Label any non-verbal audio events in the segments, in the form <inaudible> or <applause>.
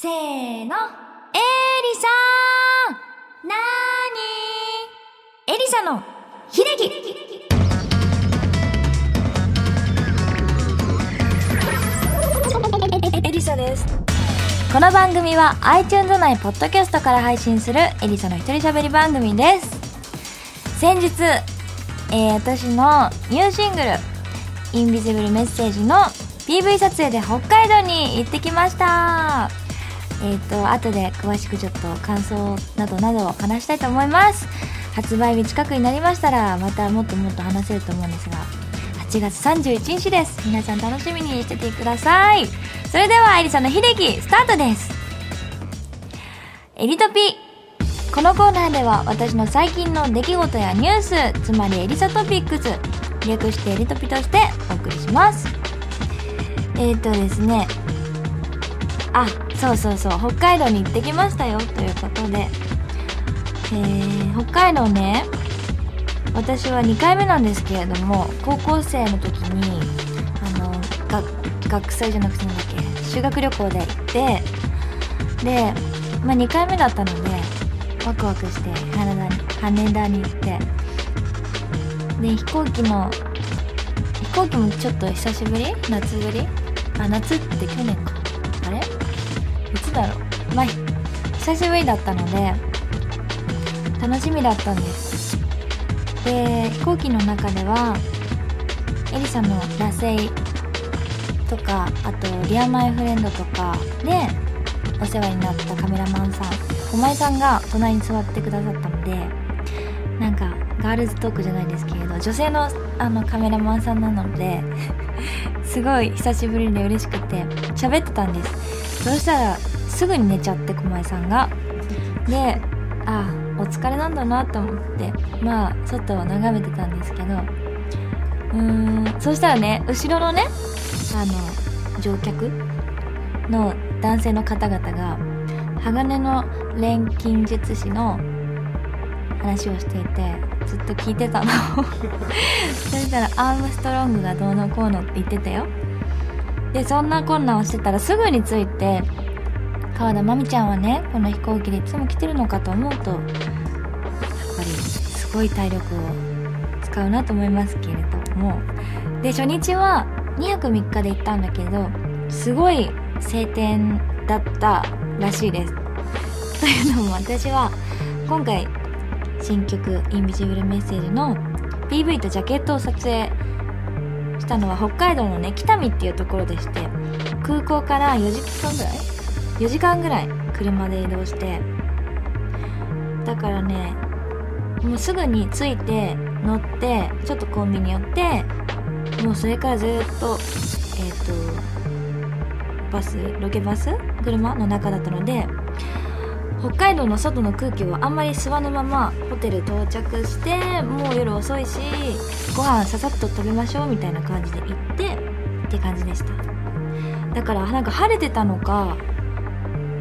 せーの。エリサなーにエリサの秀樹エリサです。この番組は iTunes 内ポッドキャストから配信するエリサの一人喋り番組です。先日、えー私のニューシングル「インビジブルメッセージ」の PV 撮影で北海道に行ってきましたえっ、と後で詳しくちょっと感想などなどを話したいと思います。発売日近くになりましたらまたもっともっと話せると思うんですが8月31日です。皆さん楽しみにしててください。それではエリさんの秀樹スタートです。エリトピ。このコーナーでは私の最近の出来事やニュースつまりエリサトピックス略してエリトピとしてお送りします。えっ、ー、とですね。あそうそうそう。北海道に行ってきましたよということで、えー、北海道ね私は2回目なんですけれども高校生の時にあの学祭じゃなくてなんだっけ修学旅行で行ってで、まあ、2回目だったのでワクワクして羽田に羽田に行って。で飛行機の飛行機もちょっと久しぶり？夏ぶり？あ夏って去年か。いつだろう。まあ久しぶりだったので楽しみだったんです。で飛行機の中ではエリさんの「ラセイ」とかあと「リアマイフレンド」とかでお世話になったカメラマンさん駒井さんが隣に座ってくださったのでなんかガールズトークじゃないですけれど女性のあのカメラマンさんなので <laughs> すごい久しぶりで嬉しくて喋ってたんです。そしたらすぐに寝ちゃって駒井さんが。であお疲れなんだなと思ってまあ外を眺めてたんですけどうーんそしたらね後ろのねあの乗客の男性の方々が鋼の錬金術師の話をしていてずっと聞いてたの。<laughs> そしたらアームストロングがどうのこうのって言ってたよ。でそんなこんなをしてたらすぐに着いて川田真美ちゃんはねこの飛行機でいつも来てるのかと思うとやっぱりすごい体力を使うなと思いますけれども。で初日は2泊3日で行ったんだけどすごい晴天だったらしいです。というのも私は今回新曲「インビジブルメッセージ」の PV とジャケットを撮影たのは北海道のね北見っていうところでして空港から4時間ぐらい？4時間ぐらい車で移動して。だからねもうすぐに着いて乗ってちょっとコンビニ寄ってもうそれからずっとえっ、ーとバスロケバス？車の中だったので北海道の外の空気をあんまり吸わぬままホテル到着してもう夜遅いしご飯ささっと食べましょうみたいな感じで行ってって感じでした。だからなんか晴れてたのか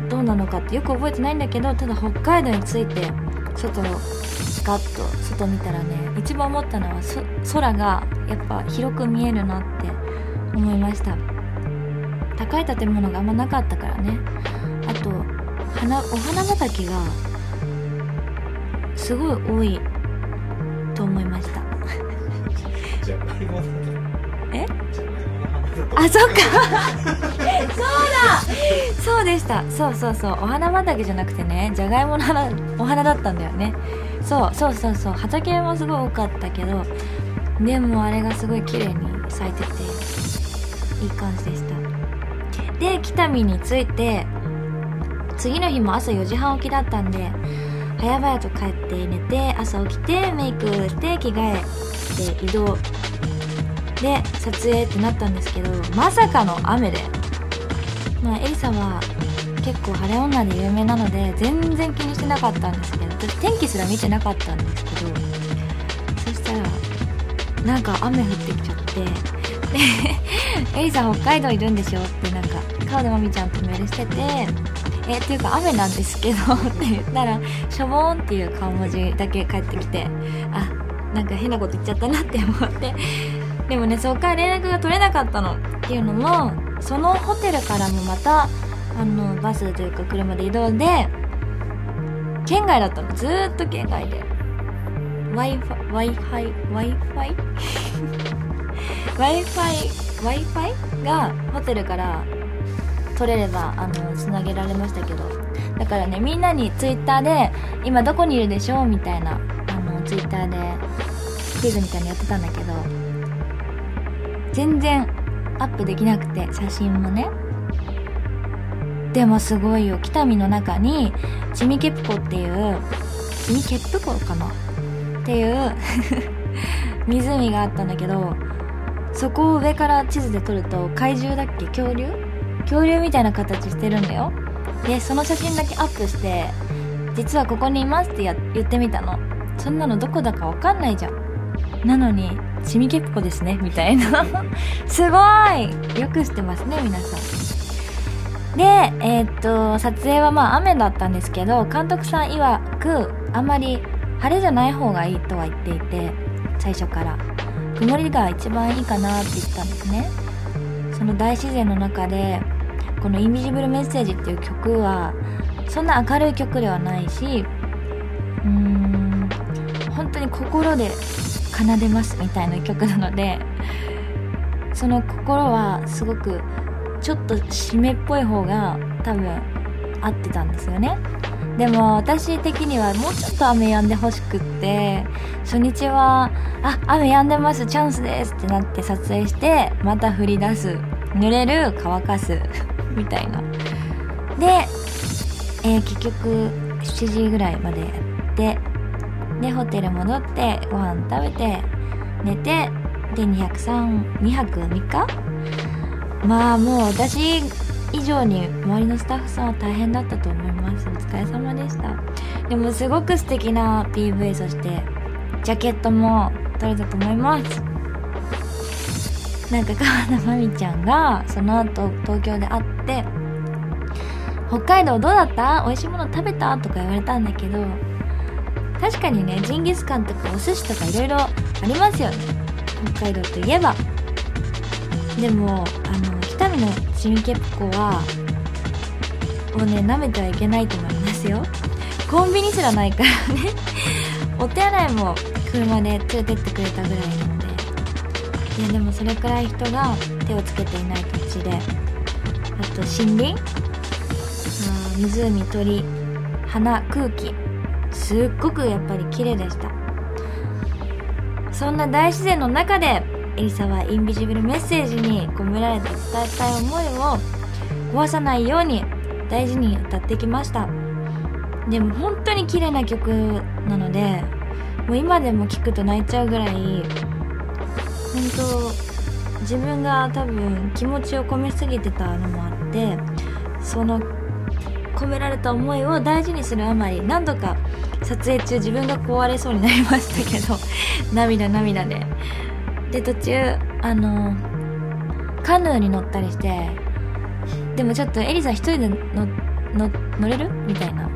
どうなのかってよく覚えてないんだけどただ北海道に着いて外のガッと外見たらね一番思ったのは空がやっぱ広く見えるなって思いました。高い建物があんまなかったからね。花お花畑がすごい多いと思いました。え？あそっか。そうだ。そうでした。そうそうそう。お花畑じゃなくてねじゃがいもの花お花だったんだよね。そうそうそうそう。畑もすごい多かったけどでもあれがすごい綺麗に咲いてていい感じでした。で北見に着いて次の日も朝4時半起きだったんで早々と帰って寝て朝起きてメイクして着替えて移動で撮影ってなったんですけどまさかの雨で。まあエリさんは結構晴れ女で有名なので全然気にしてなかったんですけど私天気すら見てなかったんですけどそしたらなんか雨降ってきちゃってで <laughs> エリさん北海道いるんでしょってなんか川田真美ちゃんとメールしててえっていうか雨なんですけどって言ったらしょぼーんっていう顔文字だけ返ってきてあなんか変なこと言っちゃったなって思って。でもねそっから連絡が取れなかったのっていうのもそのホテルからもまたあのバスというか車で移動で県外だったの。ずーっと県外で。WiFiWiFiWiFiWiFi <laughs> がホテルから取れればあのつなげられましたけど。だからねみんなにツイッターで「今どこにいるでしょう?」みたいなあのツイッターでクイズみたいにやってたんだけど。全然アップできなくて写真もね。でもすごいよ。北見の中にチミケプコっていうチミケプコかな？っていう <laughs> 湖があったんだけどそこを上から地図で撮ると怪獣だっけ？恐竜？恐竜みたいな形してるんだよ。でその写真だけアップして実はここにいますってや言ってみたの。そんなのどこだかわかんないじゃん。なのにチミケプコですねみたいな。<laughs> すごい!よく知ってますね皆さん。でえーっと撮影はまあ雨だったんですけど監督さん曰くあんまり晴れじゃない方がいいとは言っていて最初から。曇りが一番いいかなって言ったんですね。その大自然の中でこの「インビジブルメッセージ」っていう曲はそんな明るい曲ではないしうーん本当に心で奏でますみたいな曲なのでその心はすごくちょっと湿っぽい方が多分合ってたんですよね。でも私的にはもうちょっと雨止んでほしくって初日は「あ雨止んでますチャンスです」ってなって撮影してまた降り出す濡れる乾かす <laughs> みたいな。で、えー結局7時ぐらいまでやってでホテル戻ってご飯食べて寝てで203 2泊3日？まあもう私以上に周りのスタッフさんは大変だったと思います。お疲れ様でした。でもすごく素敵な PV そしてジャケットも撮れたと思います。なんか川田真美ちゃんがその後東京で会って「北海道どうだった？美味しいもの食べた?」とか言われたんだけど確かにねジンギスカンとかお寿司とかいろいろありますよね。北海道といえば。でもあの北見のチミケプコはをね舐めてはいけないと思いますよ。コンビニすらないからね。お手洗いも車で連れてってくれたぐらいの。やでもそれくらい人が手をつけていない土地であと森林？あー湖鳥花空気。すっごくやっぱり綺麗でした。そんな大自然の中でエリサはインビジブルメッセージに込められた伝えたい思いを壊さないように大事に歌ってきました。でも本当に綺麗な曲なのでもう今でも聴くと泣いちゃうぐらい本当自分が多分気持ちを込めすぎてたのもあってその込められた思いを大事にするあまり何度か撮影中自分が壊れそうになりましたけど <laughs> 涙涙で。で途中あのカヌーに乗ったりしてでもちょっとエリさん一人での乗れる？みたいな。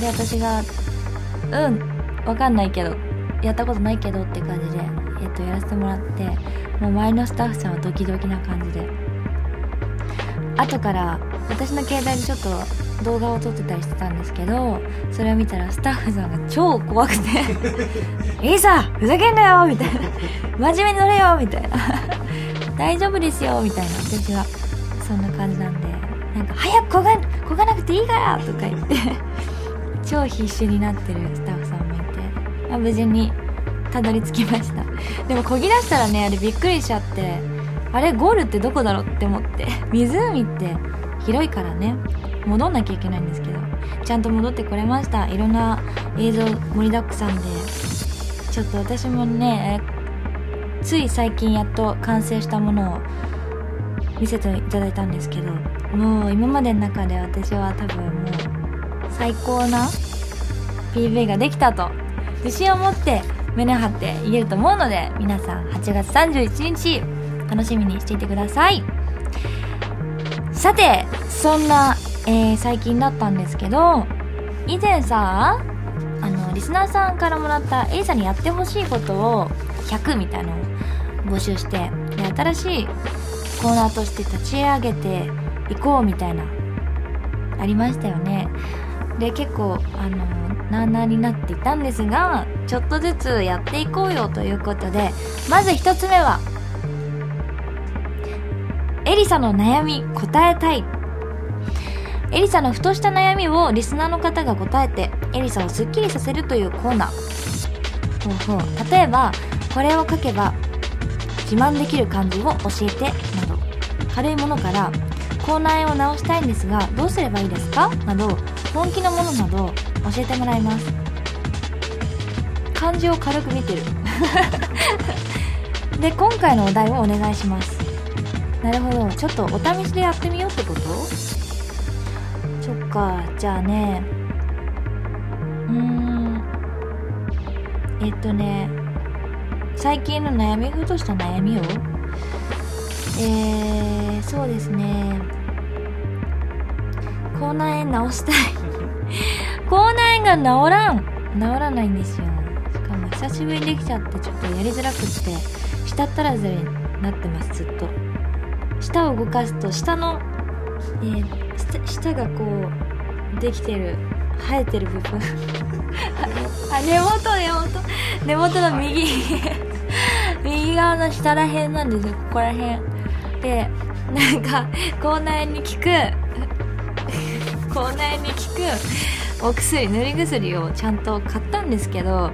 で私が「うんわかんないけどやったことないけど」って感じで、っと、やらせてもらってもう周りのスタッフさんはドキドキな感じで後から私の携帯でちょっと動画を撮ってたりしてたんですけどそれを見たらスタッフさんが超怖くて「<laughs> エリさふざけんなよ!」みたいな「真面目に乗れよ!」みたいな「大丈夫ですよ!」みたいな私はそんな感じなんでなんか「早くこがこがなくていいから!」とか言って超必死になってるスタッフさんもいて、まあ、無事にたどり着きました。でもこぎ出したらねあれびっくりしちゃってあれゴールってどこだろうって思って。湖って広いからね。戻んなきゃいけないんですけど。ちゃんと戻ってこれました。いろんな映像盛りだくさんで。ちょっと私もねつい最近やっと完成したものを見せていただいたんですけど。もう今までの中で私は多分もう最高な PV ができたと自信を持って胸張って言えると思うので皆さん8月31日楽しみにしていてください。さてそんな、えー最近だったんですけど以前さあのリスナーさんからもらった A さんにやってほしいことを100みたいなのを募集してで新しいコーナーとして立ち上げていこうみたいなありましたよね。で結構あのなあなあになっていたんですがちょっとずつやっていこうよということでまず1つ目はエリサの悩み答えたい。エリサのふとした悩みをリスナーの方が答えてエリサをスッキリさせるというコーナー。ほうほう。例えばこれを書けば自慢できる漢字を教えてなど。軽いものから口内炎を直したいんですがどうすればいいですか？など本気のものなど教えてもらいます。漢字を軽く見てる。<laughs> で今回のお題をお願いします。なるほど。ちょっとお試しでやってみようってこと？そっか。じゃあね。うーん。えっとね。最近の悩みふとした悩みを？えー、そうですね。口内炎治したい。口内炎が治らん。治らないんですよ。しかも久しぶりにできちゃってちょっとやりづらくって舌足らずになってますずっと。舌を動かすと下の、えー、舌舌がこうできてる生えてる部分。<laughs> あ根元根元。根元の右。<laughs> 右側の下らへんなんですよ。ここらへん。でなんか口内に効く。口内に効くお薬塗り薬をちゃんと買ったんですけど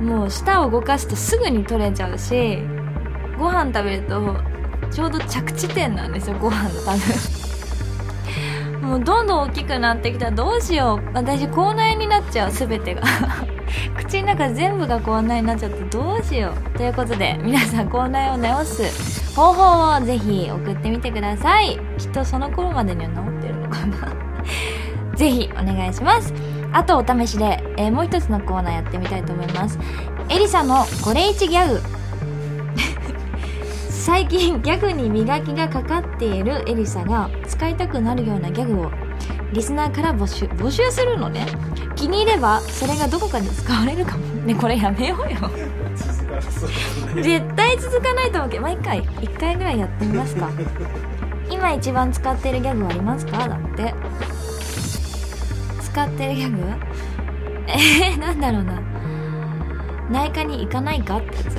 もう舌を動かすとすぐに取れちゃうしご飯食べるとちょうど着地点なんですよご飯の多分 <laughs> もうどんどん大きくなってきた。らどうしよう。私口内になっちゃう全てが。<laughs> 口の中全部が口内になっちゃってどうしよう。ということで皆さん口内を治す方法をぜひ送ってみてください。きっとその頃までには治ぜひお願いします。あとお試しで、えー、もう一つのコーナーやってみたいと思います。エリさんのこれ1ギャグ。<laughs> 最近ギャグに磨きがかかっているエリサが使いたくなるようなギャグをリスナーから募集募集するのね。気に入ればそれがどこかで使われるかも。ねこれやめようよ。絶対続かないと思うけど毎回1回ぐらいやってみますか。今一番使ってるギャグはありますか？だって使ってるギャグ？<laughs> えー、なんだろうな。内科に行かないかってやつ？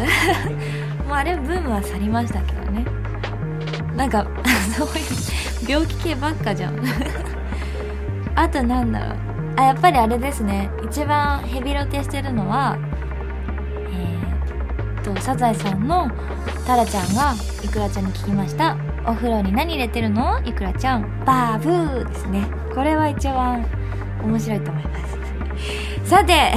<laughs> もうあれブームは去りましたけどね。なんか <laughs> そういう病気系ばっかじゃん。あとなんだろう。あやっぱりあれですね。一番ヘビロテしてるのはえー、とサザエさんのタラちゃんがイクラちゃんに聞きました。お風呂に何入れてるの？イクラちゃん。バーブーですね。これは一番面白いと思います。さて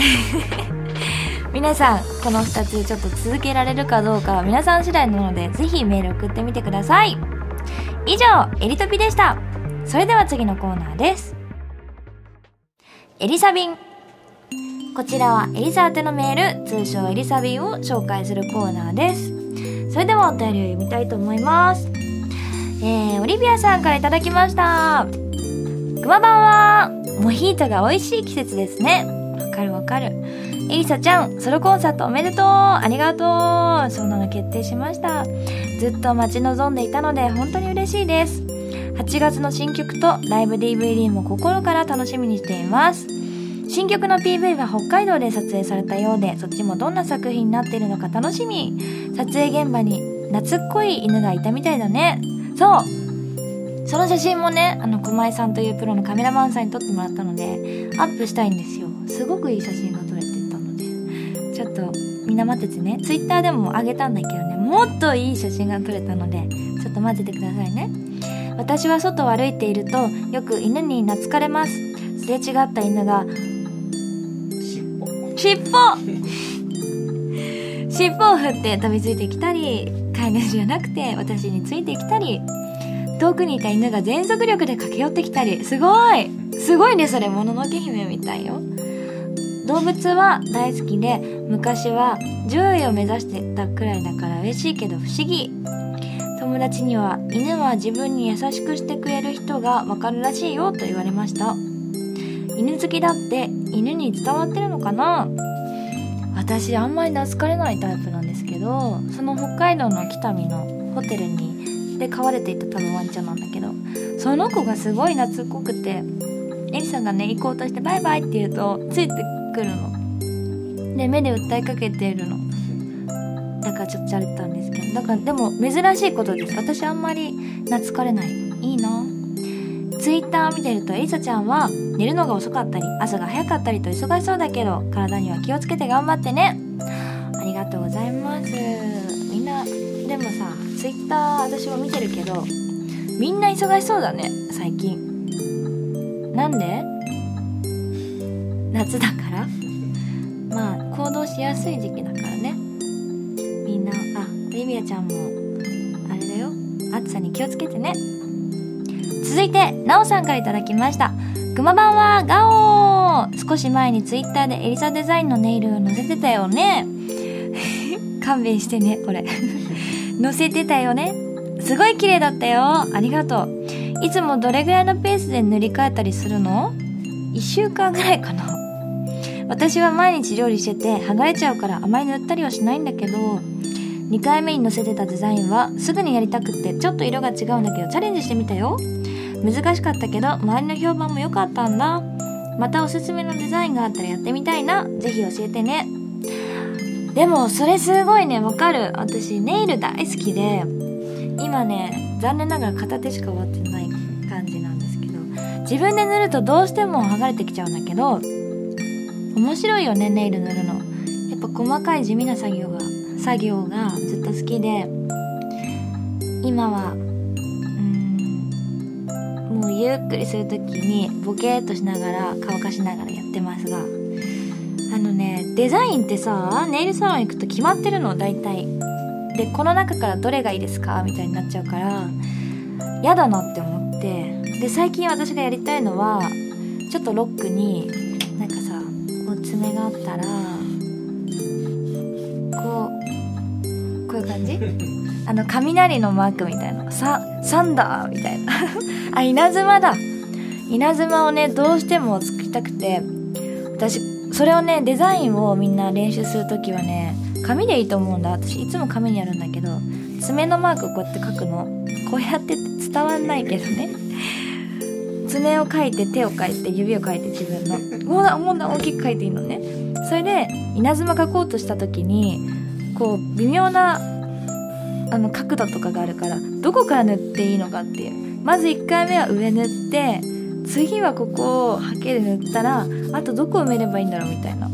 <laughs> 皆さんこの2つちょっと続けられるかどうかは皆さん次第なのでぜひメール送ってみてください。以上エリトピでした。それでは次のコーナーです。エリサビン。こちらはエリサ宛てのメール通称エリサビンを紹介するコーナーです。それではお便りを読みたいと思います。えー、オリビアさんからいただきました。くまばんは。モヒートが美味しい季節ですね。わかるわかる。エリサちゃんソロコンサートおめでとう。ありがとう。そんなの決定しました。ずっと待ち望んでいたので本当に嬉しいです。8月の新曲とライブ DVD も心から楽しみにしています。新曲の PV は北海道で撮影されたようでそっちもどんな作品になっているのか楽しみ。撮影現場に懐っこい犬がいたみたいだね。そうその写真もねあの駒井さんというプロのカメラマンさんに撮ってもらったのでアップしたいんですよ。すごくいい写真が撮れてたので。ちょっとみんな待っててね。Twitter でもあげたんだけどね。もっといい写真が撮れたのでちょっと待っててくださいね。私は外を歩いているとよく犬に懐かれます。すれ違った犬が尻尾。尻尾。尻尾を振って飛びついてきたり飼い主じゃなくて私についてきたり遠くにいた犬が全速力で駆け寄ってきたり。すごい。すごいねそれ。もののけ姫みたいよ。動物は大好きで昔は獣医を目指してたくらいだから嬉しいけど不思議。友達には犬は自分に優しくしてくれる人がわかるらしいよと言われました。犬好きだって犬に伝わってるのかな？私あんまり懐かれないタイプなんですけどその北海道の北見のホテルにで飼われていた多分ワンちゃんなんだけどその子がすごい懐っこくてエリサがね行こうとしてバイバイって言うとついてくるの。で目で訴えかけてるの。だからちょっとじゃれたんですけどだからでも珍しいことです。私あんまり懐かれない。いいな。ツイッター見てるとエリサちゃんは寝るのが遅かったり朝が早かったりと忙しそうだけど体には気をつけて頑張ってね。ありがとうございます。みんなでもさツイッター私も見てるけどみんな忙しそうだね最近。なんで？夏だから？まあ行動しやすい時期だからね。みんなあリビアちゃんもあれだよ。暑さに気をつけてね。続いてなおさんから頂きました。くま版はガオー。少し前にツイッターでエリサデザインのネイルを載せてたよね。<laughs> 勘弁してねこれ。載せてたよね。すごい綺麗だったよ。ありがとう。いつもどれぐらいのペースで塗り替えたりするの ?1 週間ぐらいかな。私は毎日料理してて剥がれちゃうからあまり塗ったりはしないんだけど2回目に載せてたデザインはすぐにやりたくってちょっと色が違うんだけどチャレンジしてみたよ。難しかったけど周りの評判も良かったんだ。またおすすめのデザインがあったらやってみたいな。ぜひ教えてね。でもそれすごいねわかる。私ネイル大好きで今ね残念ながら片手しか終わってない感じなんですけど自分で塗るとどうしても剥がれてきちゃうんだけど面白いよねネイル塗るの。やっぱ細かい地味な作業が作業がずっと好きで今はうんもうゆっくりする時にボケーっとしながら乾かしながらやってますがあのねデザインってさネイルサロン行くと決まってるの大体。でこの中からどれがいいですか？みたいになっちゃうから嫌だなって思って。で最近私がやりたいのはちょっとロックになんかさこう爪があったらこうこういう感じ？<laughs> あの雷のマークみたいな。ササンダーみたいな。<laughs> あ稲妻だ。稲妻をねどうしても作りたくて。私それをねデザインをみんな練習する時はね紙でいいと思うんだ。私いつも紙にやるんだけど爪のマークをこうやって書くの。こうやって伝わんないけどね。爪を書いて手を書いて指を書いて自分の。もうだもうだ大きく書いていいのね。それで稲妻書こうとした時にこう微妙なあの角度とかがあるからどこから塗っていいのかっていう。まず1回目は上塗って次はここをハケで塗ったらあとどこ埋めればいいんだろうみたいな。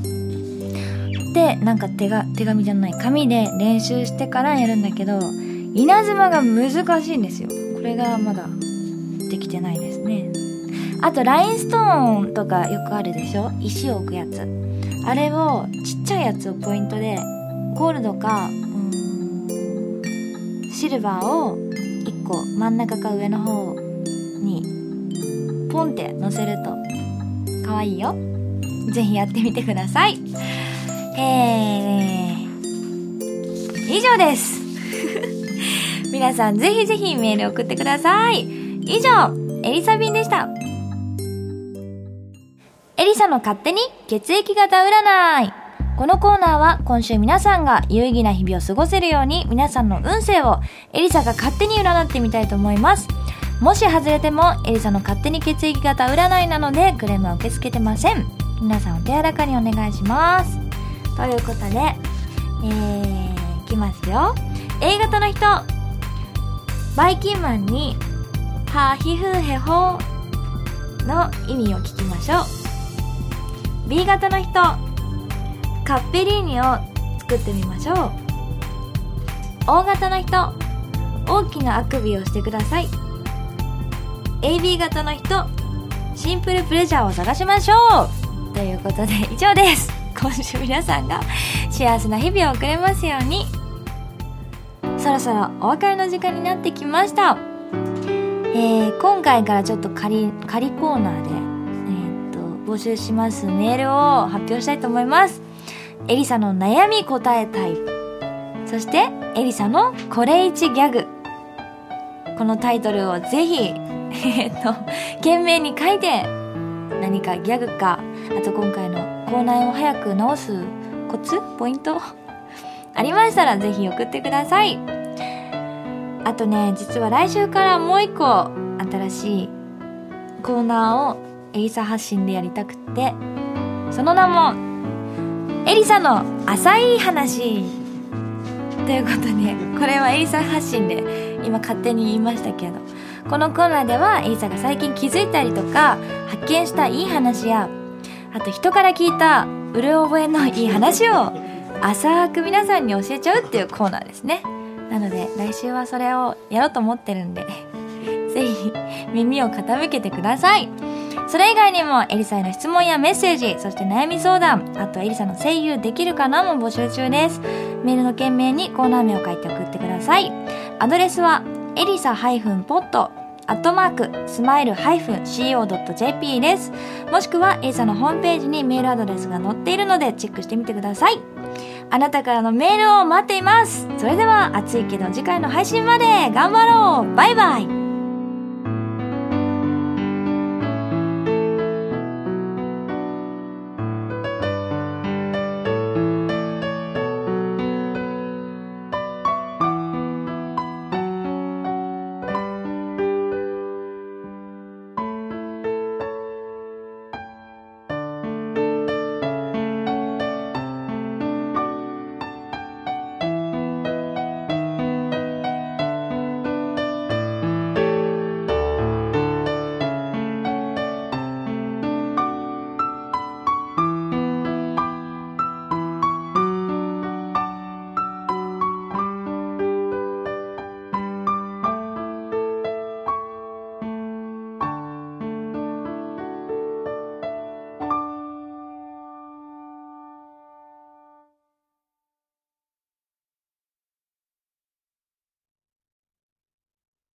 でなんか手が手紙じゃない紙で練習してからやるんだけど稲妻が難しいんですよ。これがまだできてないですね。あとラインストーンとかよくあるでしょ？石を置くやつ。あれをちっちゃいやつをポイントでゴールドかシルバーを1個真ん中か上の方にポンって乗せると。可愛いよ。ぜひやってみてください。えー、以上です。<laughs> 皆さんぜひぜひメール送ってください。以上エリサビンでした。エリサの勝手に血液型占い。このコーナーは今週皆さんが有意義な日々を過ごせるように皆さんの運勢をエリサが勝手に占ってみたいと思います。もし外れてもエリサの勝手に血液型占いなのでクレームは受け付けてません。皆さんお手柔らかにお願いします。ということで、えー、いきますよ。A 型の人、バイキンマンに、はひふへほの意味を聞きましょう。B 型の人、カッペリーニを作ってみましょう O 型の人大きなあくびをしてください AB 型の人シンプルプレジャーを探しましょう。ということで以上です。今週皆さんが幸せな日々を送れますように。そろそろお別れの時間になってきました。えー、今回からちょっと仮仮コーナーで、えー、っと募集します。メールを発表したいと思います。エリサの悩み答えタイプ。そして、エリサのこれ一ギャグ。このタイトルをぜひ、えっと、懸命に書いて、何かギャグか、あと今回の口内を早く直すコツポイント。ありましたらぜひ送ってください。あとね、実は来週からもう一個新しいコーナーをエリサ発信でやりたくて。その名もエリサの浅い話。ということでこれはエリサ発信で今勝手に言いましたけど。このコーナーではエリサが最近気づいたりとか発見したいい話やあと人から聞いたうる覚えのいい話を浅く皆さんに教えちゃうっていうコーナーですね。なので来週はそれをやろうと思ってるんで <laughs> ぜひ耳を傾けてください。それ以外にもエリサへの質問やメッセージそして悩み相談あとエリサの声優できるかなも募集中です。メールの件名にコーナー名を書いて送ってください。アドレスはエリサ -pod アットマークスマイル -co.jp です。もしくはエリサのホームページにメールアドレスが載っているのでチェックしてみてください。あなたからのメールを待っています。それでは暑いけど次回の配信まで頑張ろう。バイバイ。